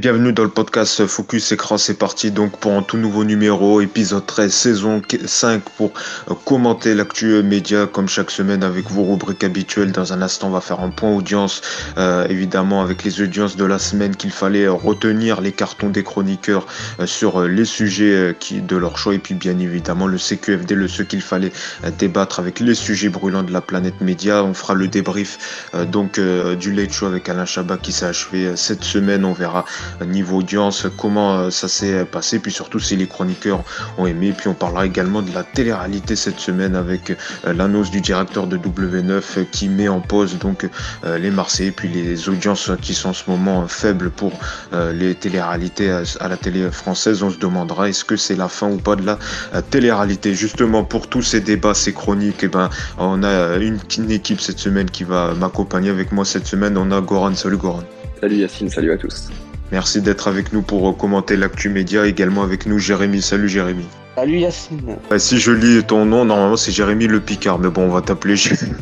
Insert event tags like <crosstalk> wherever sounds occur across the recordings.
Bienvenue dans le podcast Focus Écran, c'est parti donc pour un tout nouveau numéro, épisode 13, saison 5 pour euh, commenter l'actu média comme chaque semaine avec vos rubriques habituelles. Dans un instant, on va faire un point audience, euh, évidemment avec les audiences de la semaine qu'il fallait retenir, les cartons des chroniqueurs euh, sur les sujets de leur choix et puis bien évidemment le CQFD, le ce qu'il fallait débattre avec les sujets brûlants de la planète média. On fera le débrief donc du late show avec Alain Chabat qui s'est achevé cette semaine. On verra niveau audience, comment euh, ça s'est passé, puis surtout si les chroniqueurs ont aimé. Puis on parlera également de la télé-réalité cette semaine avec euh, l'annonce du directeur de W9 qui met en pause donc euh, les Marseillais, puis les audiences qui sont en ce moment faibles pour les télé-réalités à la télé française. On se demandera est-ce que c'est la fin ou pas de la télé-réalité? Justement pour tous ces débats, ces chroniques, et eh ben on a une équipe cette semaine qui va m'accompagner avec moi cette semaine. On a Goran. Salut Goran. Salut Yacine, salut à tous. Merci d'être avec nous pour commenter l'actu média. Également avec nous Jérémy. Salut Jérémy. Salut Yacine. si je lis ton nom, normalement c'est Jérémy le Picard, mais bon, on va t'appeler Jérémy.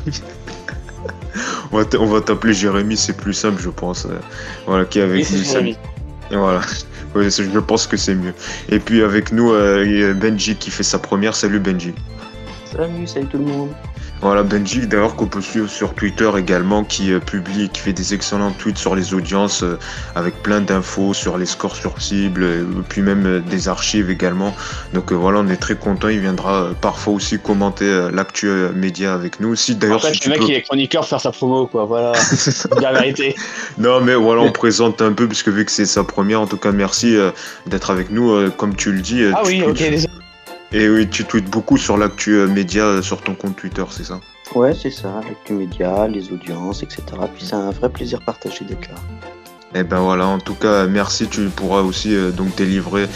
<laughs> on va t'appeler Jérémy, c'est plus simple, je pense. Voilà, qui est avec nous. Jérémy. Voilà. <laughs> je pense que c'est mieux. Et puis avec nous, euh, Benji qui fait sa première. Salut Benji. Salut, salut tout le monde. Voilà, Benji, d'ailleurs, qu'on peut suivre sur Twitter également, qui euh, publie, qui fait des excellents tweets sur les audiences, euh, avec plein d'infos sur les scores sur cible, et puis même des archives également. Donc voilà, on est très content. Il viendra parfois aussi commenter l'actu média avec nous. aussi. d'ailleurs, si le mec, il est chroniqueur, faire sa promo, quoi. Voilà, <laughs> la vérité. Non, mais voilà, on <laughs> présente un peu, puisque vu que c'est sa première, en tout cas, merci d'être avec nous. Comme tu le dis. Ah oui, ok, désolé. Et oui, tu tweets beaucoup sur l'actu euh, média euh, sur ton compte Twitter, c'est ça? Ouais, c'est ça, l'actu média, les audiences, etc. Puis c'est un vrai plaisir partagé d'être là. Et eh ben voilà, en tout cas, merci. Tu pourras aussi euh, donc délivrer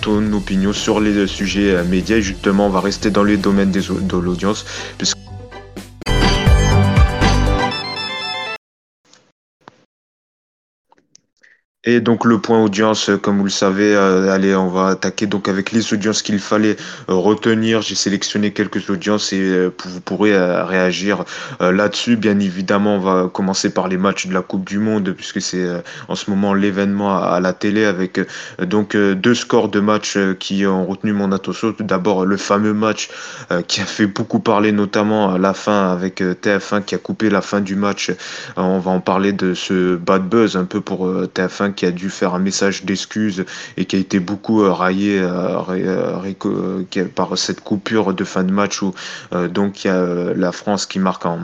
ton opinion sur les sujets médias. Et justement, on va rester dans les domaines des, de l'audience, Et donc le point audience, comme vous le savez, euh, allez, on va attaquer donc avec les audiences qu'il fallait euh, retenir. J'ai sélectionné quelques audiences et euh, vous pourrez réagir là-dessus. Bien évidemment, on va commencer par les matchs de la Coupe du Monde puisque c'est en ce moment l'événement à, la télé avec donc deux scores de matchs qui ont retenu mon attention. Tout d'abord le fameux match qui a fait beaucoup parler, notamment à la fin avec TF1 qui a coupé la fin du match. on va en parler de ce bad buzz un peu pour TF1 qui a dû faire un message d'excuse et qui a été beaucoup euh, raillé euh, euh, par cette coupure de fin de match où donc il y a la France qui marque en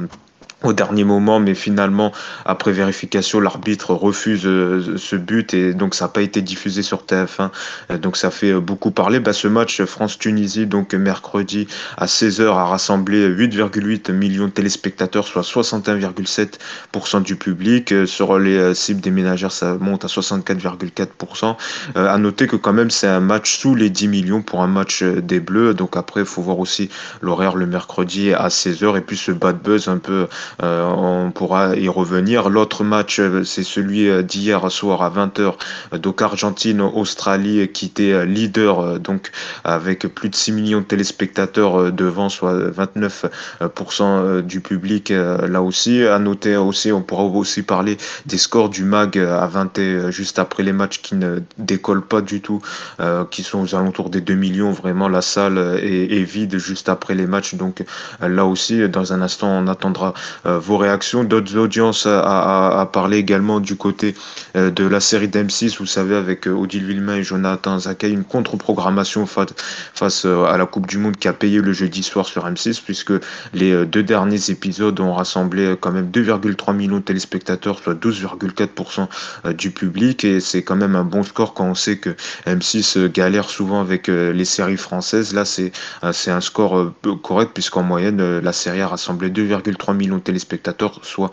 au dernier moment, mais finalement, après vérification, l'arbitre refuse euh, ce but et donc ça n'a pas été diffusé sur TF1. Euh, donc ça fait euh, beaucoup parler. Bah, ce match France-Tunisie, donc mercredi à 16h, a rassemblé 8,8 millions de téléspectateurs, soit 61,7% du public. Sur les cibles des ménagères, ça monte à 64,4%. à noter que quand même, c'est un match sous les 10 millions pour un match des Bleus. Donc après, il faut voir aussi l'horaire le mercredi à 16h et puis ce bad buzz un peu euh, on pourra y revenir. L'autre match, euh, c'est celui euh, d'hier soir à 20h. Donc Argentine-Australie qui était leader donc avec plus de 6 millions de téléspectateurs devant, soit 29% du public là aussi. À noter aussi, on pourra aussi parler des scores du MAG à 20 juste après les matchs qui ne décollent pas du tout, qui sont aux alentours des 2 millions. Vraiment, la salle est, vide juste après les matchs. Donc là aussi, dans un instant, on attendra vos réactions, d'autres audiences à, à, parler également du côté euh, de la série d'M6, vous savez, avec euh, Odile Villemain et Jonathan Zakay, une contre-programmation face à la Coupe du Monde qui a payé le jeudi soir sur M6, puisque les deux derniers épisodes ont rassemblé quand même 2,3 millions de téléspectateurs, soit 12,4% du public, et c'est quand même un bon score quand on sait que M6 galère souvent avec les séries françaises. Là, c'est un score correct, puisqu'en moyenne, la série a rassemblé 2,3 millions de téléspectateurs spectateurs, soit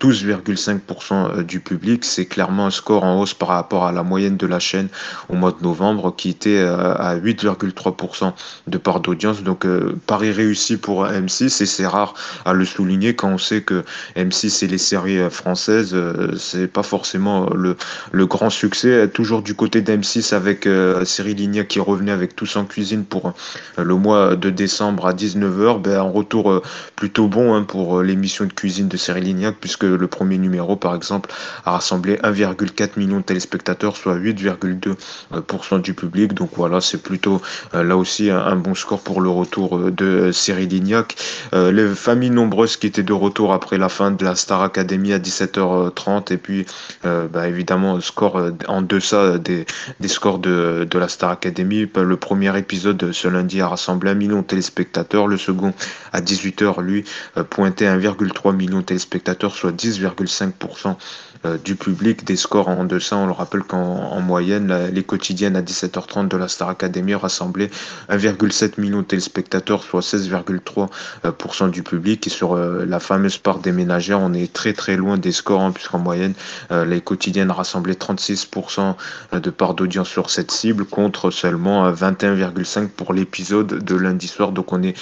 12,5% euh, du public. C'est clairement un score en hausse par rapport à la moyenne de la chaîne au mois de novembre qui était euh, à 8,3% de part d'audience. Donc euh, pari réussi pour M6 et c'est rare à le souligner quand on sait que M6 et les séries françaises, c'est pas forcément le, le grand succès. Toujours du côté d'M6 avec Cyril Lignac qui revenait avec Tous en cuisine pour le mois de décembre à 19h. Ben, un retour plutôt bon hein, pour l'émission de cuisine de série Lignac, puisque le premier numéro, par exemple, a rassemblé 1,4 million de téléspectateurs, soit 8,2% du public. Donc voilà, c'est plutôt là aussi un, bon score pour le retour de série Lignac. les familles nombreuses qui étaient de retour après la fin de la Star Academy à 17h30, et puis bah, évidemment, score en deçà des, scores de, la Star Academy. Le premier épisode ce lundi a rassemblé un million de téléspectateurs. Le second, à 18h, lui, euh, pointait 1,3 million de téléspectateurs, soit 10,5% euh, du public, des scores en deçà. On le rappelle qu'en moyenne, les quotidiennes à 17h30 de la Star Academy rassemblaient 1,7 million de téléspectateurs, soit 16,3% du public. Et sur euh, la fameuse part des ménagères, on est très très loin des scores, hein, puisqu'en moyenne, les quotidiennes rassemblaient 36% de part d'audience sur cette cible, contre seulement 21,5% pour l'épisode de lundi soir. Donc on est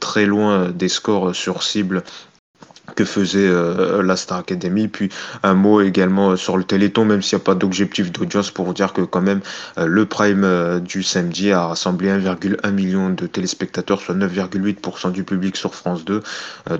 très loin des scores sur cible que faisait euh, la Star Academy. Puis un mot également sur le Téléthon, même s'il n'y a pas d'objectif d'audience, pour dire que quand même euh, le prime euh, du samedi a rassemblé 1,1 million de téléspectateurs, soit 9,8% du public sur France 2.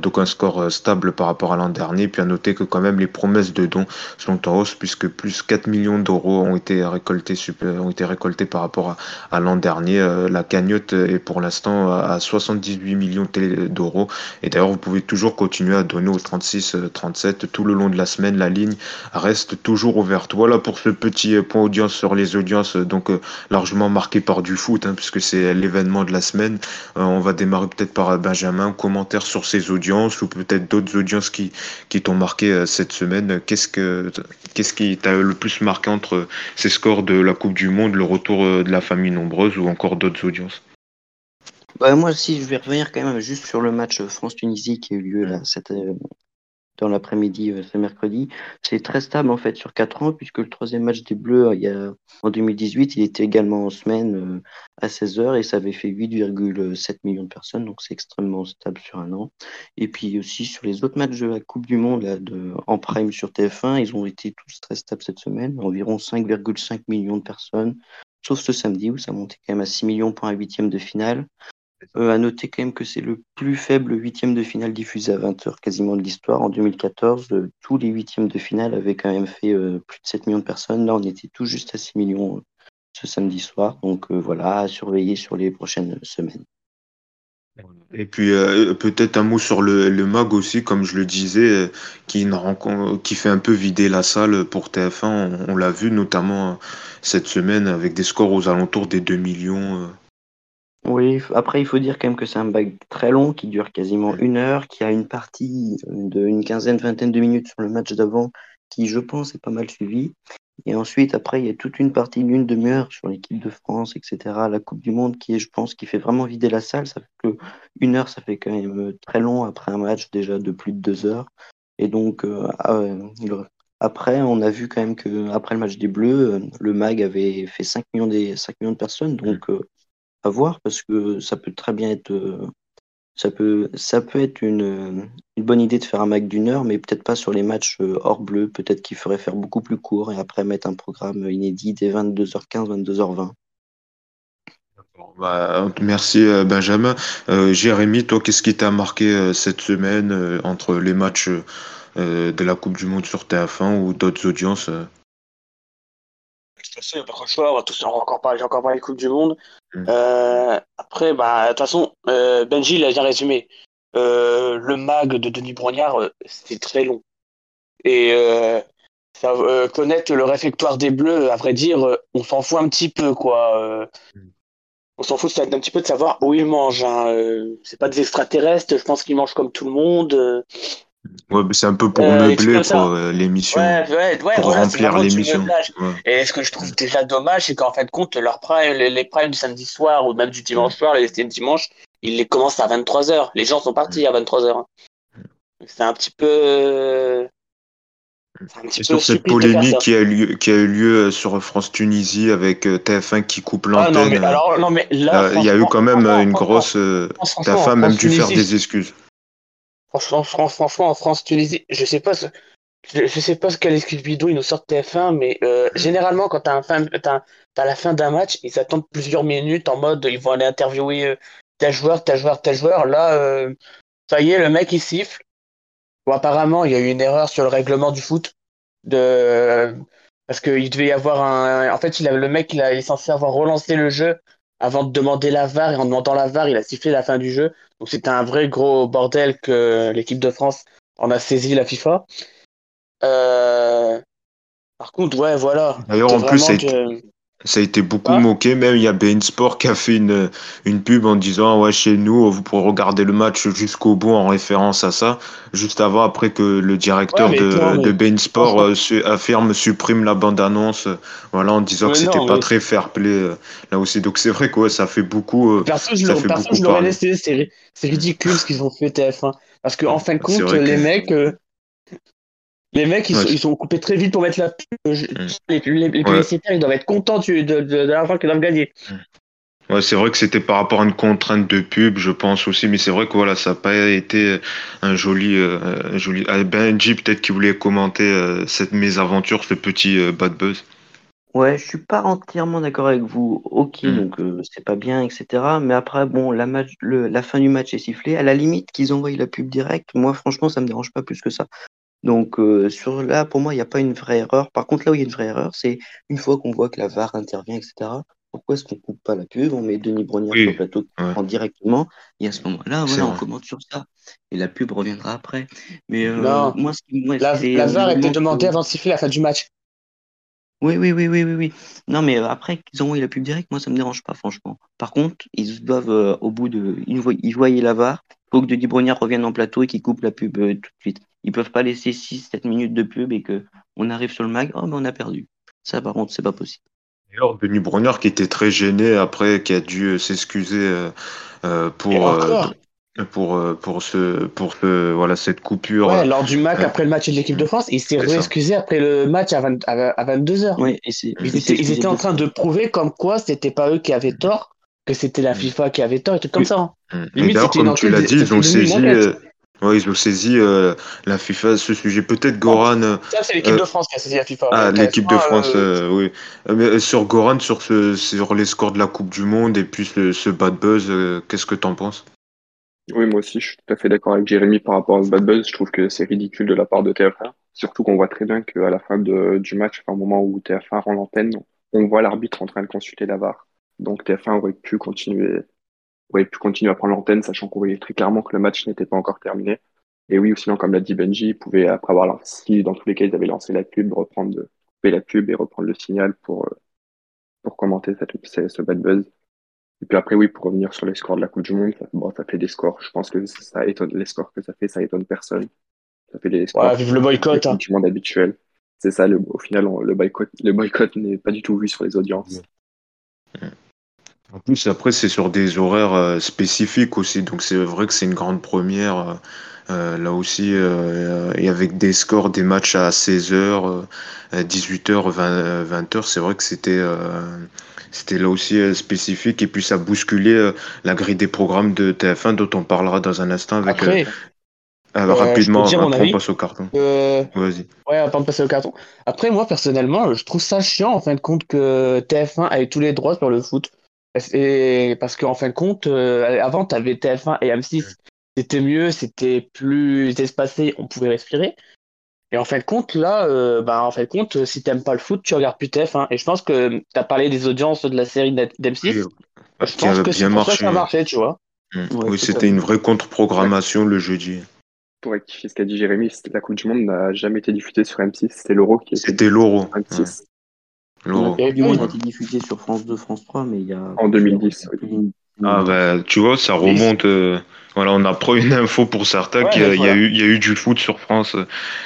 donc un score stable par rapport à l'an dernier. Puis à noter que quand même les promesses de dons sont en hausse, puisque plus 4 millions d'euros ont été récoltés ont été récoltés par rapport à, à l'an dernier. la cagnotte est pour l'instant à 78 millions d'euros. Et d'ailleurs, vous pouvez toujours continuer à donner au 36-37 euh, tout le long de la semaine. La ligne reste toujours ouverte. Voilà pour ce petit euh, point audience sur les audiences, euh, donc largement marqué par du foot, hein, puisque c'est l'événement de la semaine. on va démarrer peut-être par Benjamin. Commentaire sur ces audiences ou peut-être d'autres audiences qui, qui t'ont marqué cette semaine. Qu'est-ce que qu'est-ce qui t'a le plus marqué entre ces scores de la Coupe du Monde, le retour de la famille nombreuse ou encore d'autres audiences? Bah, moi aussi, je vais revenir quand même juste sur le match France-Tunisie qui a eu lieu là, cette, euh, dans l'après-midi euh, ce mercredi. C'est très stable en fait sur 4 ans, puisque le troisième match des Bleus il y a, en 2018, il était également en semaine euh, à 16h et ça avait fait 8,7 millions de personnes, donc c'est extrêmement stable sur un an. Et puis aussi sur les autres matchs de la Coupe du Monde là, de, en prime sur TF1, ils ont été tous très stables cette semaine, environ 5,5 millions de personnes, sauf ce samedi où ça montait quand même à 6 millions pour un huitième de finale. Euh, à noter quand même que c'est le plus faible huitième de finale diffusé à 20h quasiment de l'histoire. En 2014, euh, tous les huitièmes de finale avaient quand même fait euh, plus de 7 millions de personnes. Là, on était tout juste à 6 millions ce samedi soir. Donc voilà, à surveiller sur les prochaines semaines. Et puis peut-être un mot sur le, MAG aussi, comme je le disais, qui, qui fait un peu vider la salle pour TF1. On, on l'a vu notamment cette semaine avec des scores aux alentours des 2 millions. Oui, après, il faut dire quand même que c'est un bac très long qui dure quasiment une heure, qui a une partie d'une quinzaine, vingtaine de minutes sur le match d'avant qui, je pense, est pas mal suivi. Et ensuite, après, il y a toute une partie d'une demi-heure sur l'équipe de France, etc., la Coupe du Monde, qui est, je pense, qui fait vraiment vider la salle. Ça fait que une heure, ça fait quand même très long après un match déjà de plus de deux heures. Et donc, euh, ah après, on a vu quand même que après le match des Bleus, euh, le MAG avait fait 5 millions, des, 5 millions de personnes. Donc, euh, à voir parce que ça peut très bien être euh, ça peut ça peut être une, une bonne idée de faire un Mac d'une heure mais peut-être pas sur les matchs euh, hors bleu peut-être qu'il ferait faire beaucoup plus court et après mettre un programme inédit dès 22h15 22h20 bah, merci euh, Benjamin. Jérémy, toi, qu'est-ce qui t'a marqué cette semaine entre les matchs de la Coupe du Monde sur TF1 ou d'autres audiences n'y a pas trop choix. On va, tous, encore parler, encore parler de Coupe du Monde. Euh, après, bah, de toute façon, euh, Benji l'a bien résumé. Euh, le mag de Denis Brognard, c'est très long. Et ça, connaître le réfectoire des Bleus, à vrai dire, on s'en fout un petit peu, quoi. Mm. On s'en fout un petit peu de savoir où ils mangent. Hein. c'est pas des extraterrestres, je pense qu'ils mangent comme tout le monde. Ouais, mais c'est un peu pour euh, meubler euh, l'émission. Ouais, ouais, pour remplir l'émission. Et ce que je trouve déjà dommage, c'est qu'en fait, compte, leur prime, les, primes du samedi soir ou même du dimanche soir, les dimanche, ils les commencent à 23h. Les gens sont partis à 23h. C'est un petit peu. C'est sur cette polémique qui a, lieu, qui a eu lieu sur France-Tunisie avec euh, TF1 qui coupe l'antenne. Ah mais là, il y a eu quand même une grosse. TF1 a même dû faire des excuses. Franchement, en France, Tunisie, je sais pas ce, je, sais pas ce quelle excuse bidon ils nous sortent TF1, mais euh, généralement, quand t'as, as, la fin d'un match, ils attendent plusieurs minutes en mode ils vont aller interviewer euh, tel joueur, tel joueur, tel joueur. Là, euh, ça y est, le mec il siffle. Apparemment, il y a eu une erreur sur le règlement du foot. De... Parce qu'il devait y avoir un. En fait, le mec, il est censé avoir relancé le jeu avant de demander la VAR. Et en demandant la VAR, il a sifflé la fin du jeu. Donc, c'était un vrai gros bordel que l'équipe de France en a saisi la FIFA. Euh... Par contre, ouais, voilà. D'ailleurs, en plus, ça a été beaucoup moqué. Même il y a Bein Sport qui a fait une, une pub en disant ouais chez nous vous pourrez regarder le match jusqu'au bout en référence à ça. Juste avant après que le directeur de, de Bein Sport euh, affirme supprime la bande annonce. voilà en disant que c'était pas très fair play euh, là aussi. Donc c'est vrai que ça fait beaucoup. Euh, perso je, l'aurais laissé. C'est ridicule ce qu'ils ont fait TF1 parce qu'en en fin de compte les mecs les mecs, ils, sont, coupés très vite pour mettre la pub. Mm. Les, publicitaires, ils doivent être contents de, de, de, l'argent qu'ils doivent gagner. Mm. Ouais, c'est vrai que c'était par rapport à une contrainte de pub, je pense aussi, mais c'est vrai que voilà, ça n'a pas été un joli, euh, joli. Ah, Benji, peut-être qu'il voulait commenter euh, cette mésaventure, ce petit euh, bad buzz. Ouais, je suis pas entièrement d'accord avec vous. Ok, mm. donc c'est pas bien, etc. Mais après, bon, la, match, le, la fin du match est sifflée. À la limite qu'ils envoient la pub directe, moi, franchement, ça me dérange pas plus que ça. Donc euh, sur là, pour moi, il n'y a pas une vraie erreur. Par contre, là où il y a une vraie erreur, c'est une fois qu'on voit que la VAR intervient, etc. Pourquoi est-ce qu'on coupe pas la pub On met Denis Brognard sur le plateau en directement, et à ce moment-là, voilà, on commente sur ça. Et la pub reviendra après. Mais euh, moi, ce qui, moi, la, la VAR était demandée avant de siffler la fin du match. Oui, oui, oui, oui, oui, oui. Non, mais euh, après qu'ils envoient la pub directe, moi, ça me dérange pas, franchement. Par contre, ils doivent, au bout de. Ils voient, ils voient la VAR, faut que Denis Brognard revienne en plateau et qu'il coupe la pub tout de suite. Ils peuvent pas laisser 6-7 minutes de pub et que on arrive sur le mag, oh ben on a perdu. Ça par contre c'est pas possible. D'ailleurs, Denis Brognard qui était très gêné après, qui a dû euh, s'excuser euh, euh, pour, pour, pour, ce, pour ce, voilà, cette coupure. Ouais, lors du match après le match de l'équipe de France, il s'est réexcusé après le match à, 22h. Oui, ils, étaient, en train de prouver comme quoi c'était pas eux qui avaient tort, que c'était la mm. FIFA qui avait tort et tout comme ça. Hein. D'ailleurs, comme tu l'as dit, ils ont saisi. Oui, ils ont saisi euh, la FIFA ce sujet. Peut-être Goran. Euh, ça, c'est l'équipe de France qui a saisi la FIFA. Ah, l'équipe de France, euh, oui. Mais sur Goran, sur, ce, sur les scores de la Coupe du Monde et puis ce, bad buzz, qu'est-ce que tu en penses? Oui, moi aussi, je suis tout à fait d'accord avec Jérémy par rapport à ce bad buzz. Je trouve que c'est ridicule de la part de TF1. Surtout qu'on voit très bien qu'à la fin de, du match, à un moment où TF1 rend l'antenne, on voit l'arbitre en train de consulter la VAR. Donc TF1 aurait pu continuer aurait pu continuer à prendre l'antenne, sachant qu'on voyait très clairement que le match n'était pas encore terminé. Et oui, sinon, comme l'a dit Benji, il pouvait, après avoir lancé, dans tous les cas, ils avaient lancé la pub, reprendre, couper la pub et reprendre le signal pour, euh, pour commenter cette, ce bad buzz. Et puis après, oui, pour revenir sur les scores de la Coupe du Monde, ça, bon, ça fait des scores. Je pense que ça étonne, les scores que ça fait, ça étonne personne. Ça fait des scores. Ouais, vive le boycott, hein. Du monde habituel. C'est ça, le, au final, le boycott, le boycott n'est pas du tout vu sur les audiences. En plus, après, c'est sur des horaires euh, spécifiques aussi. Donc, c'est vrai que c'est une grande première. Euh, euh, là aussi, et avec des scores, des matchs à 16h, 18h, 20, h c'est vrai que c'était c'était là aussi spécifique. Et puis, ça bousculait la grille des programmes de TF1, dont on parlera dans un instant avec. Après, rapidement, après, on passe au carton. Vas-y. Ouais, avant de passer au carton. Après, moi, personnellement, je trouve ça chiant, en fin de compte, que TF1 ait tous les droits sur le foot. Et parce qu'en fin de compte, euh, avant, tu avais TF1 et M6. C'était mieux, c'était plus espacé, on pouvait respirer. Et en fin de compte, là, euh, bah, en fin de compte, si t'aimes pas le foot, tu regardes plus TF1. Et je pense que tu as parlé des audiences de la série d'M6. je pense que c'est pour ça que ça marchait, tu vois. Mmh. oui, c'était une vraie contre-programmation le jeudi. Pour rectifier ce qu'a dit Jérémy, la Coupe du Monde n'a jamais été diffusée sur M6. C'était l'Euro qui était. C'était l'Euro. Le du monde a été diffusé sur France 2, France 3, mais il y a. En 2010. Ah, bah, tu vois, ça remonte. Euh, voilà, on apprend une info pour certains qu'il y, a eu, il y a eu du foot sur France.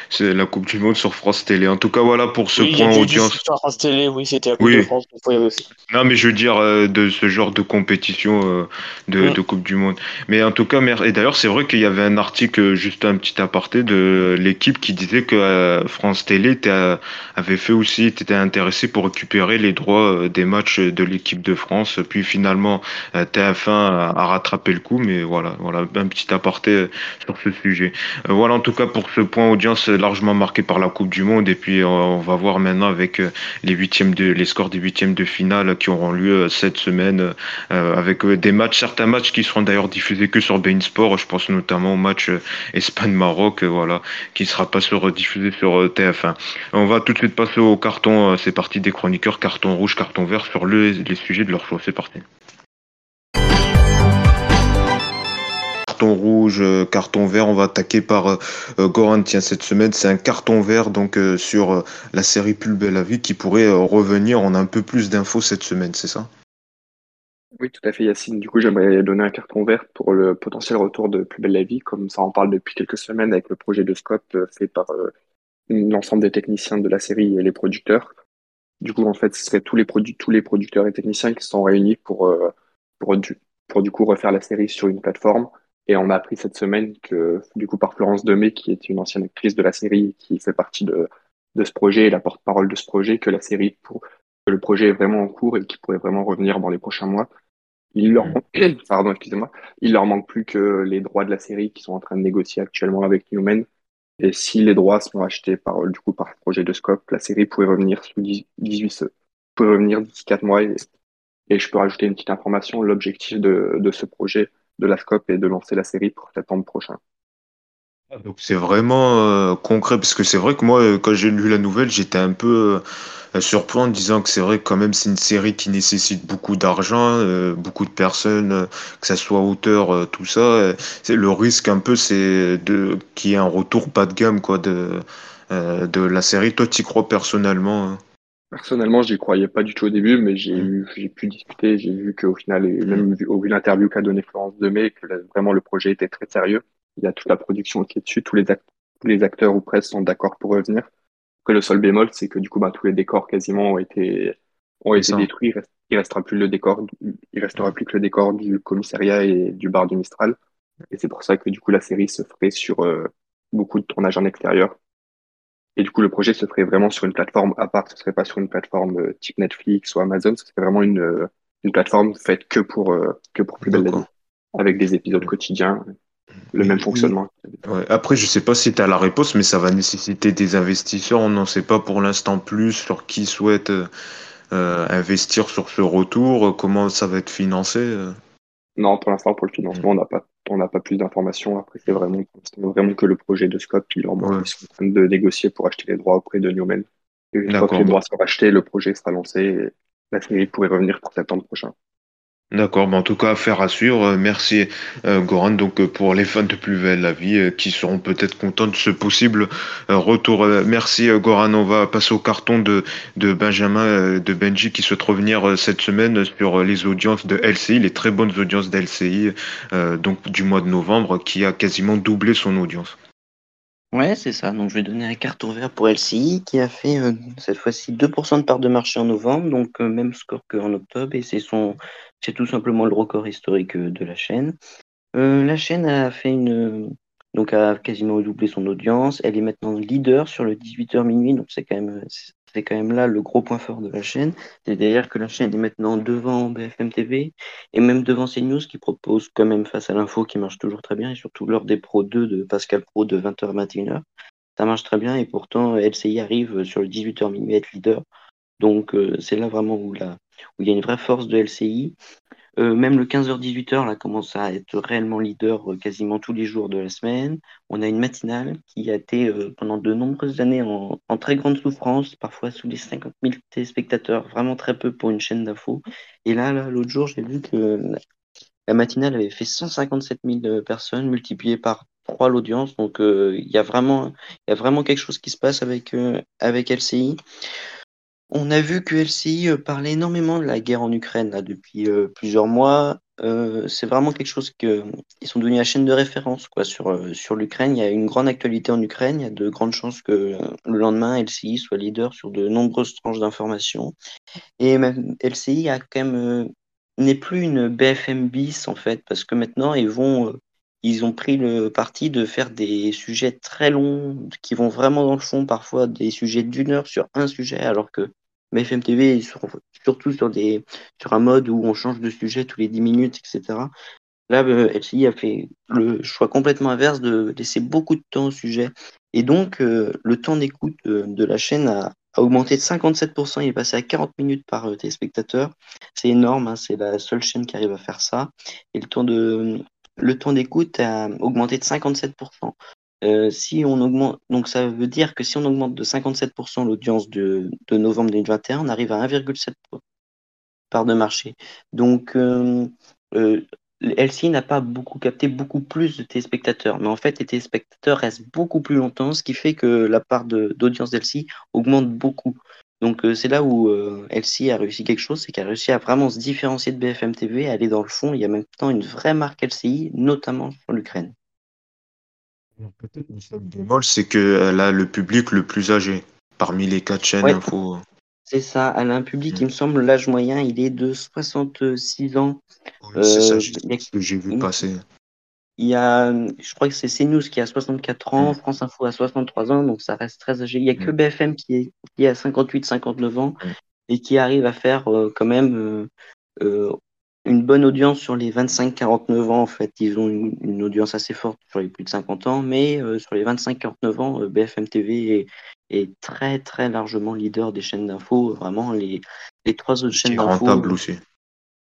C'est la Coupe du Monde sur France Télé. En tout cas, voilà pour ce point audience. sur France Télé, oui, c'était la Coupe de France. Aussi. Non, mais je veux dire euh, de ce genre de compétition euh, de, mm. de, Coupe du Monde. Mais en tout cas, et d'ailleurs, c'est vrai qu'il y avait un article, juste un petit aparté, de l'équipe qui disait que euh, France Télé avait fait aussi, était intéressé pour récupérer les droits des matchs de l'équipe de France. Puis finalement, TF1 a rattrapé le coup, mais voilà, voilà voilà, un petit aparté sur ce sujet. voilà en tout cas pour ce point audience largement marqué par la Coupe du Monde. Et puis on va voir maintenant avec les huitièmes de les scores des huitièmes de finale qui auront lieu cette semaine avec des matchs, certains matchs qui seront d'ailleurs diffusés que sur Bein Sport. Je pense notamment au match Espagne-Maroc, voilà, qui ne sera pas sur, diffusé sur TF1. On va tout de suite passer au carton. C'est parti des chroniqueurs carton rouge, carton vert sur le, les sujets de leur choix. C'est parti. Carton rouge, euh, carton vert, on va attaquer par euh, euh, Goran. Tiens, cette semaine, c'est un carton vert donc sur la série Plus belle la vie qui pourrait revenir. On un peu plus d'infos cette semaine, c'est ça? Oui, tout à fait, Yacine. Du coup, j'aimerais donner un carton vert pour le potentiel retour de Plus belle la vie, comme ça on parle depuis quelques semaines avec le projet de Scope fait par l'ensemble des techniciens de la série et les producteurs. Du coup, en fait, ce serait tous les, tous les producteurs et techniciens qui sont réunis pour, pour du coup refaire la série sur une plateforme. Et on a appris cette semaine que, du coup, par Florence Demey, qui est une ancienne actrice de la série, qui fait partie de, de ce projet et la porte-parole de ce projet, que la série, pour, que le projet est vraiment en cours et qu'il pourrait vraiment revenir dans les prochains mois. Il leur, <coughs> pardon, excusez-moi, il leur manque plus que les droits de la série qui sont en train de négocier actuellement avec Newman et si les droits sont achetés par, du coup, par le projet de Scope, la série pourrait revenir sous 18, pourrait revenir d'ici 4 mois. Et, et, je peux rajouter une petite information. L'objectif de, de ce projet de la Scope est de lancer la série pour septembre prochain. Ah, donc c'est vraiment euh, concret parce que c'est vrai que moi, euh, quand j'ai lu la nouvelle, j'étais un peu. Euh, surpris en disant que c'est vrai que quand même c'est une série qui nécessite beaucoup d'argent, beaucoup de personnes, que ça soit auteur, tout ça. c'est le risque un peu, c'est de qu'il y ait un retour pas de gamme quoi de de la série. Toi, tu y crois personnellement hein? Personnellement, j'y croyais pas du tout au début, mais j'ai mmh. j'ai pu discuter, j'ai vu qu'au final, et même vu, au vu l'interview qu'a donné Florence Demey, que vraiment le projet était très sérieux. Il y a toute la production qui est dessus, tous les, tous les acteurs ou presque sont d'accord pour revenir le seul bémol, c'est que du coup, bah, tous les décors quasiment ont été, ont été détruits. Il restera plus le décor, il restera plus que le décor du commissariat et du bar du Mistral. Et c'est pour ça que du coup, la série se ferait sur euh, beaucoup de tournages en extérieur. Et du coup, le projet se ferait vraiment sur une plateforme à part. Ce serait pas sur une plateforme euh, type Netflix ou Amazon. Ce serait vraiment une, euh, une plateforme faite que pour, que pour Plus belle la vie. Avec des épisodes quotidiens le même fonctionnement. Après, je sais pas si tu as la réponse, mais ça va nécessiter des investisseurs. On n'en sait pas pour l'instant plus sur qui souhaite euh, investir sur ce retour, comment ça va être financé. Euh. Non, pour l'instant, pour le financement, on n'a pas, on n'a pas plus d'informations. Après, c'est vraiment, vraiment que le projet de Scott, il en ouais. sont en train de négocier pour acheter les droits auprès de Newman. Et une fois que les droits seront achetés, le projet sera lancé et la série pourrait revenir pour septembre prochain. D'accord, en tout cas, affaire à suivre. Euh, merci euh, Goran, donc euh, pour les fans de Plus belle la vie qui seront peut-être contents de ce possible retour. merci Goran, on va passer au carton de, de Benjamin, de Benji qui souhaite revenir cette semaine sur les audiences de LCI, les très bonnes audiences d'LCI, donc du mois de novembre, qui a quasiment doublé son audience. Ouais, c'est ça. Donc, je vais donner un carton vert pour LCI qui a fait cette fois-ci 2% de part de marché en novembre, donc même score qu'en octobre, et c'est son c'est tout simplement le record historique euh, de la chaîne. Euh, la chaîne a fait une donc a quasiment doublé son audience. Elle est maintenant leader sur le 18h minuit, donc c'est quand même là le gros point fort de la chaîne. C'est-à-dire que la chaîne est maintenant devant BFM TV et même devant CNews qui propose quand même face à l'info qui marche toujours très bien et surtout lors des Pro 2 de Pascal Pro de 20h à 21h. Ça marche très bien et pourtant LCI arrive sur le 18h minuit à être leader. Donc euh, c'est là vraiment où, la, où il y a une vraie force de LCI. Euh, même le 15h-18h là commence à être réellement leader euh, quasiment tous les jours de la semaine. On a une matinale qui a été pendant de nombreuses années en, très grande souffrance, parfois sous les 50 000 téléspectateurs, vraiment très peu pour une chaîne d'infos. Et là, l'autre jour, j'ai vu que la matinale avait fait 157 000 personnes multipliées par 3 l'audience. Donc il y, a vraiment, y a vraiment quelque chose qui se passe avec, avec LCI. On a vu que LCI euh, parlait énormément de la guerre en Ukraine depuis euh, plusieurs mois. Euh, c'est vraiment quelque chose que ils sont devenus la chaîne de référence sur l'Ukraine. Il y a une grande actualité en Ukraine. Il y a de grandes chances que le lendemain LCI soit leader sur de nombreuses tranches d'informations. Et même LCI n'est plus une BFM bis en fait parce que maintenant ils vont ils ont pris le parti de faire des sujets très longs qui vont vraiment dans le fond, parfois des sujets d'une heure sur un sujet, alors que mais FMTV, surtout sur, des, sur un mode où on change de sujet tous les 10 minutes, etc. Là, LCI a fait le choix complètement inverse de laisser beaucoup de temps au sujet. Et donc, le temps d'écoute de la chaîne a, augmenté de 57%, il est passé à 40 minutes par euh, téléspectateur. C'est énorme, hein, c'est la seule chaîne qui arrive à faire ça. Et le temps de le temps d'écoute a augmenté de 57%. Euh, si on augmente, donc ça veut dire que si on augmente de 57% l'audience de, de, novembre 2021, on arrive à 1,7% part de marché. Donc euh, euh LCI n'a pas beaucoup capté beaucoup plus de téléspectateurs, mais en fait, les téléspectateurs restent beaucoup plus longtemps, ce qui fait que la part d'audience d'LCI augmente beaucoup. Donc c'est là où LCI a réussi quelque chose, c'est qu'elle a réussi à vraiment se différencier de BFM TV, aller dans le fond. Il y a maintenant une vraie marque LCI, notamment sur l'Ukraine. Peut-être le seul bémol, c'est qu'elle a le public le plus âgé parmi les quatre chaînes info. C'est ça, elle a un public, il me semble, l'âge moyen, il est de 66 ans. c'est ça, euh, ce que j'ai vu passer. Il y a, je crois que c'est CNews qui a 64 ans, mm. France Info a 63 ans, donc ça reste très âgé. Il n'y a que mm. BFM qui est, qui à 58, 59 ans mm. et qui arrive à faire euh, quand même euh, une bonne audience sur les 25-49 ans. En fait, ils ont une, audience assez forte sur les plus de 50 ans, mais sur les 25-49 ans, BFM TV est, est très très largement leader des chaînes d'infos. Vraiment, les, les trois autres chaînes d'infos. rentable aussi.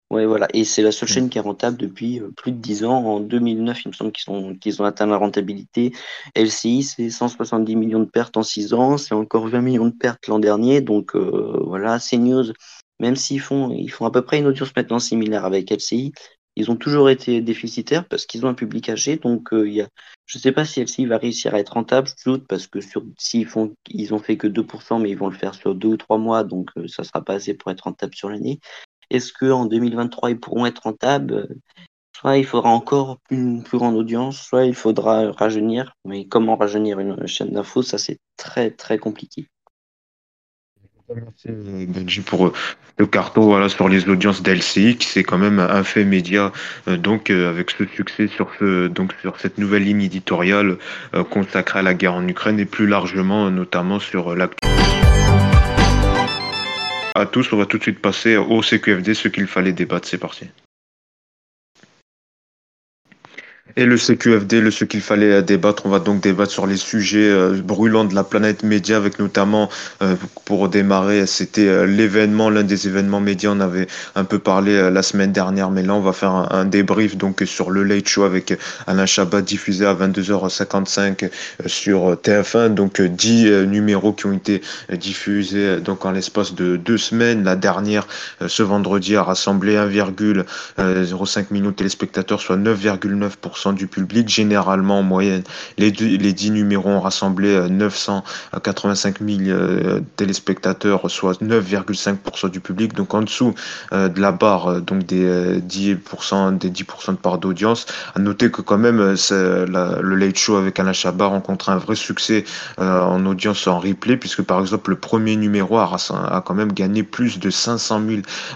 Ouais, voilà. Et c'est la seule mm. chaîne qui est rentable depuis euh, plus de 10 ans. En 2009, il me semble qu'ils ont, qu'ils ont atteint la rentabilité. LCI, c'est 170 millions de pertes en 6 ans. C'est encore 20 millions de pertes l'an dernier. Donc euh, voilà, CNews, même s'ils font, ils font à peu près une audience maintenant similaire avec LCI, ils ont toujours été déficitaires parce qu'ils ont un public âgé. Donc, euh, y a, je ne sais pas si LCI va réussir à être rentable, je parce que s'ils font, ils ont fait que 2%, mais ils vont le faire sur deux ou trois mois, donc euh, ça ne sera pas assez pour être rentable sur l'année. Est-ce qu'en 2023, ils pourront être rentables? Soit il faudra encore une plus grande audience, soit il faudra rajeunir. Mais comment rajeunir une chaîne d'infos, ça c'est très très compliqué. Merci Benji pour euh, le carton voilà, sur les audiences d'LCI, qui c'est quand même un fait média. Euh, donc euh, avec ce succès sur, ce, donc, sur cette nouvelle ligne éditoriale consacrée à la guerre en Ukraine et plus largement notamment sur l'actu. À tous, on va tout de suite passer au CQFD, ce qu'il fallait débattre. C'est parti. Et le CQFD, le ce qu'il fallait débattre, on va donc débattre sur les sujets euh, brûlants de la planète média, avec notamment, euh, pour démarrer, c'était euh, l'événement, l'un des événements médias, on avait un peu parlé la semaine dernière, mais là on va faire un, débrief donc sur le Late Show avec Alain Chabat diffusé à 22h55 sur TF1, donc 10 numéros qui ont été diffusés donc en l'espace de deux semaines. La dernière, ce vendredi, a rassemblé 1,05 million de téléspectateurs, soit 9,9% du public. Généralement, en moyenne, les, les 10 numéros ont rassemblé 985 000 euh, téléspectateurs, soit 9,5% du public. Donc en dessous euh, de la barre euh, donc des 10%, des 10% de part d'audience. À noter que quand même le Late Show avec Alain Chabat rencontre un vrai succès en audience en replay, puisque par exemple le premier numéro a, a quand même gagné plus de 500